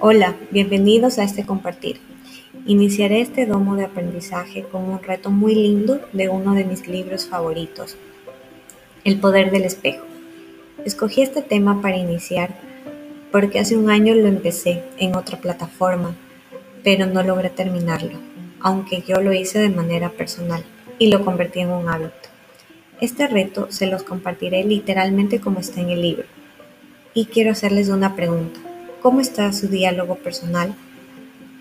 Hola, bienvenidos a este compartir. Iniciaré este domo de aprendizaje con un reto muy lindo de uno de mis libros favoritos, El poder del espejo. Escogí este tema para iniciar porque hace un año lo empecé en otra plataforma, pero no logré terminarlo, aunque yo lo hice de manera personal y lo convertí en un hábito. Este reto se los compartiré literalmente como está en el libro. Y quiero hacerles una pregunta. ¿Cómo está su diálogo personal?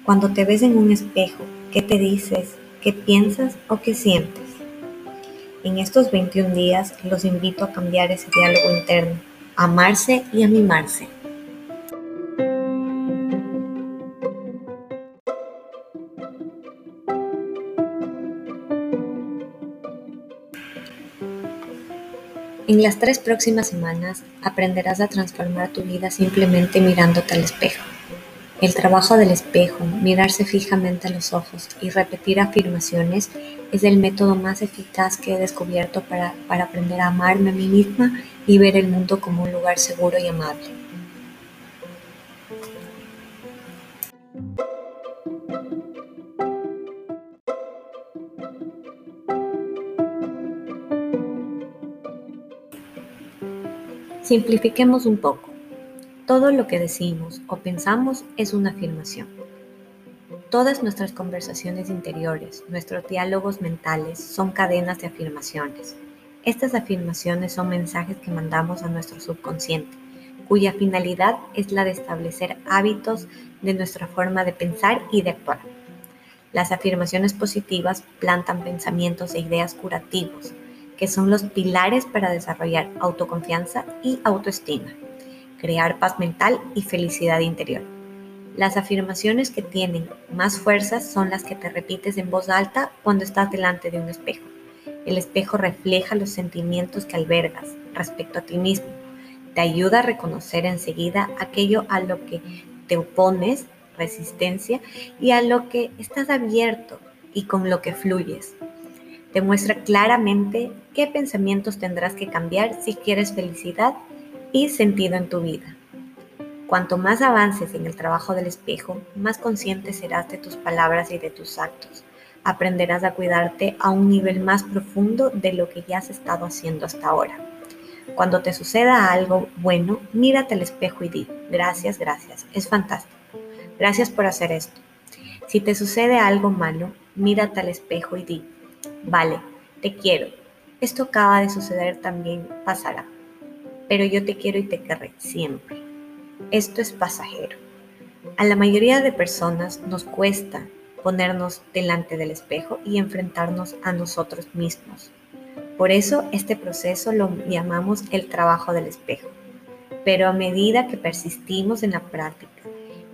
Cuando te ves en un espejo, ¿qué te dices? ¿Qué piensas o qué sientes? En estos 21 días los invito a cambiar ese diálogo interno, a amarse y a mimarse. En las tres próximas semanas aprenderás a transformar tu vida simplemente mirándote al espejo. El trabajo del espejo, mirarse fijamente a los ojos y repetir afirmaciones es el método más eficaz que he descubierto para, para aprender a amarme a mí misma y ver el mundo como un lugar seguro y amable. Simplifiquemos un poco. Todo lo que decimos o pensamos es una afirmación. Todas nuestras conversaciones interiores, nuestros diálogos mentales son cadenas de afirmaciones. Estas afirmaciones son mensajes que mandamos a nuestro subconsciente, cuya finalidad es la de establecer hábitos de nuestra forma de pensar y de actuar. Las afirmaciones positivas plantan pensamientos e ideas curativos, que son los pilares para desarrollar autoconfianza y autoestima, crear paz mental y felicidad interior. Las afirmaciones que tienen más fuerza son las que te repites en voz alta cuando estás delante de un espejo. El espejo refleja los sentimientos que albergas respecto a ti mismo. Te ayuda a reconocer enseguida aquello a lo que te opones, resistencia, y a lo que estás abierto y con lo que fluyes. Te muestra claramente qué pensamientos tendrás que cambiar si quieres felicidad y sentido en tu vida. Cuanto más avances en el trabajo del espejo, más consciente serás de tus palabras y de tus actos. Aprenderás a cuidarte a un nivel más profundo de lo que ya has estado haciendo hasta ahora. Cuando te suceda algo bueno, mírate al espejo y di, gracias, gracias, es fantástico. Gracias por hacer esto. Si te sucede algo malo, mírate al espejo y di, Vale, te quiero. Esto acaba de suceder también pasará. Pero yo te quiero y te querré siempre. Esto es pasajero. A la mayoría de personas nos cuesta ponernos delante del espejo y enfrentarnos a nosotros mismos. Por eso este proceso lo llamamos el trabajo del espejo. Pero a medida que persistimos en la práctica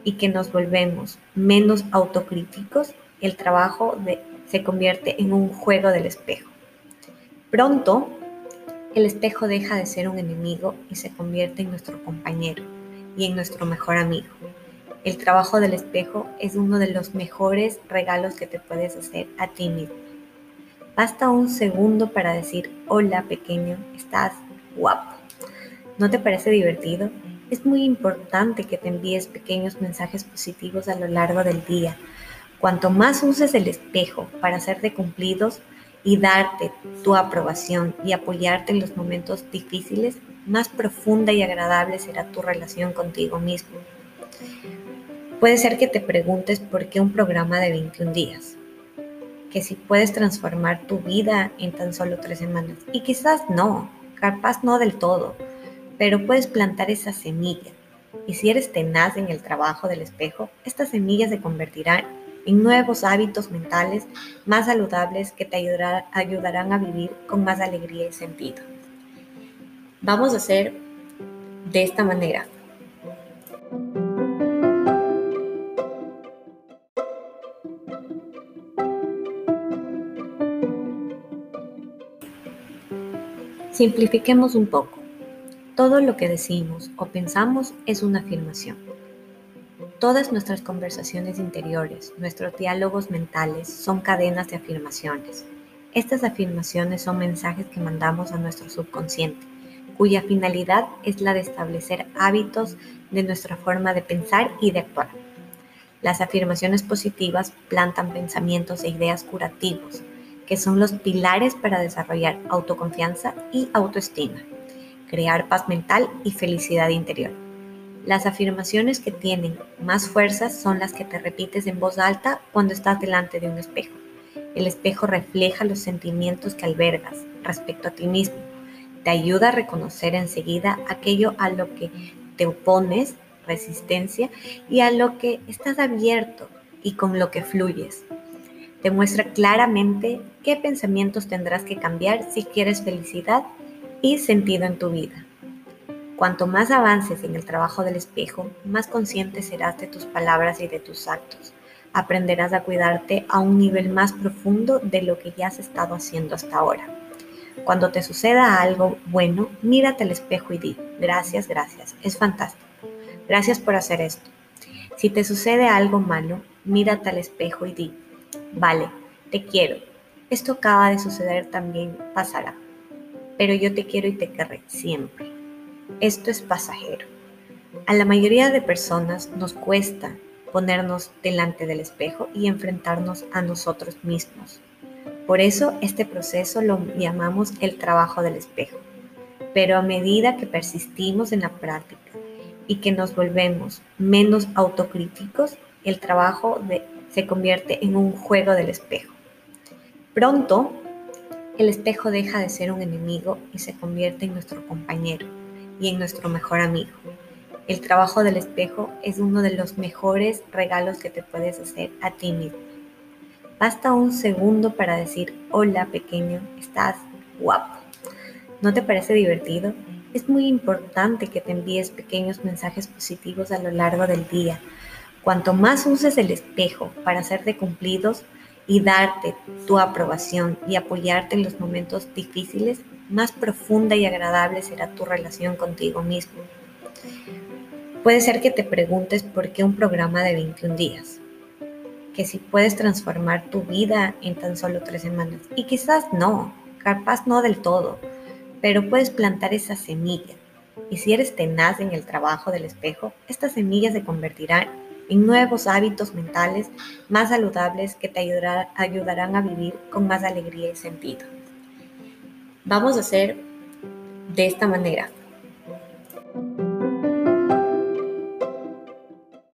y que nos volvemos menos autocríticos, el trabajo de se convierte en un juego del espejo. Pronto, el espejo deja de ser un enemigo y se convierte en nuestro compañero y en nuestro mejor amigo. El trabajo del espejo es uno de los mejores regalos que te puedes hacer a ti mismo. Basta un segundo para decir, hola pequeño, estás guapo. ¿No te parece divertido? Es muy importante que te envíes pequeños mensajes positivos a lo largo del día Cuanto más uses el espejo para hacerte cumplidos y darte tu aprobación y apoyarte en los momentos difíciles, más profunda y agradable será tu relación contigo mismo. Puede ser que te preguntes por qué un programa de 21 días, que si puedes transformar tu vida en tan solo tres semanas. Y quizás no, capaz no del todo, pero puedes plantar esa semilla. Y si eres tenaz en el trabajo del espejo, esta semilla se convertirá en nuevos hábitos mentales más saludables que te ayudarán a vivir con más alegría y sentido. Vamos a hacer de esta manera. Simplifiquemos un poco. Todo lo que decimos o pensamos es una afirmación. Todas nuestras conversaciones interiores, nuestros diálogos mentales son cadenas de afirmaciones. Estas afirmaciones son mensajes que mandamos a nuestro subconsciente, cuya finalidad es la de establecer hábitos de nuestra forma de pensar y de actuar. Las afirmaciones positivas plantan pensamientos e ideas curativos, que son los pilares para desarrollar autoconfianza y autoestima, crear paz mental y felicidad interior. Las afirmaciones que tienen más fuerza son las que te repites en voz alta cuando estás delante de un espejo. El espejo refleja los sentimientos que albergas respecto a ti mismo. Te ayuda a reconocer enseguida aquello a lo que te opones, resistencia, y a lo que estás abierto y con lo que fluyes. Te muestra claramente qué pensamientos tendrás que cambiar si quieres felicidad y sentido en tu vida. Cuanto más avances en el trabajo del espejo, más consciente serás de tus palabras y de tus actos. Aprenderás a cuidarte a un nivel más profundo de lo que ya has estado haciendo hasta ahora. Cuando te suceda algo bueno, mírate al espejo y di, gracias, gracias, es fantástico. Gracias por hacer esto. Si te sucede algo malo, mírate al espejo y di, vale, te quiero. Esto acaba de suceder también, pasará. Pero yo te quiero y te querré siempre esto es pasajero. A la mayoría de personas nos cuesta ponernos delante del espejo y enfrentarnos a nosotros mismos. Por eso este proceso lo llamamos el trabajo del espejo. Pero a medida que persistimos en la práctica y que nos volvemos menos autocríticos, el trabajo se convierte en un juego del espejo. Pronto, el espejo deja de ser un enemigo y se convierte en nuestro compañero y en nuestro mejor amigo. El trabajo del espejo es uno de los mejores regalos que te puedes hacer a ti mismo. Basta un segundo para decir, hola pequeño, estás guapo. ¿No te parece divertido? Es muy importante que te envíes pequeños mensajes positivos a lo largo del día. Cuanto más uses el espejo para hacerte cumplidos y darte tu aprobación y apoyarte en los momentos difíciles, más profunda y agradable será tu relación contigo mismo. Puede ser que te preguntes por qué un programa de 21 días, que si puedes transformar tu vida en tan solo tres semanas. Y quizás no, capaz no del todo, pero puedes plantar esa semilla. Y si eres tenaz en el trabajo del espejo, estas semillas se convertirán en nuevos hábitos mentales más saludables que te ayudarán a vivir con más alegría y sentido. Vamos a hacer de esta manera.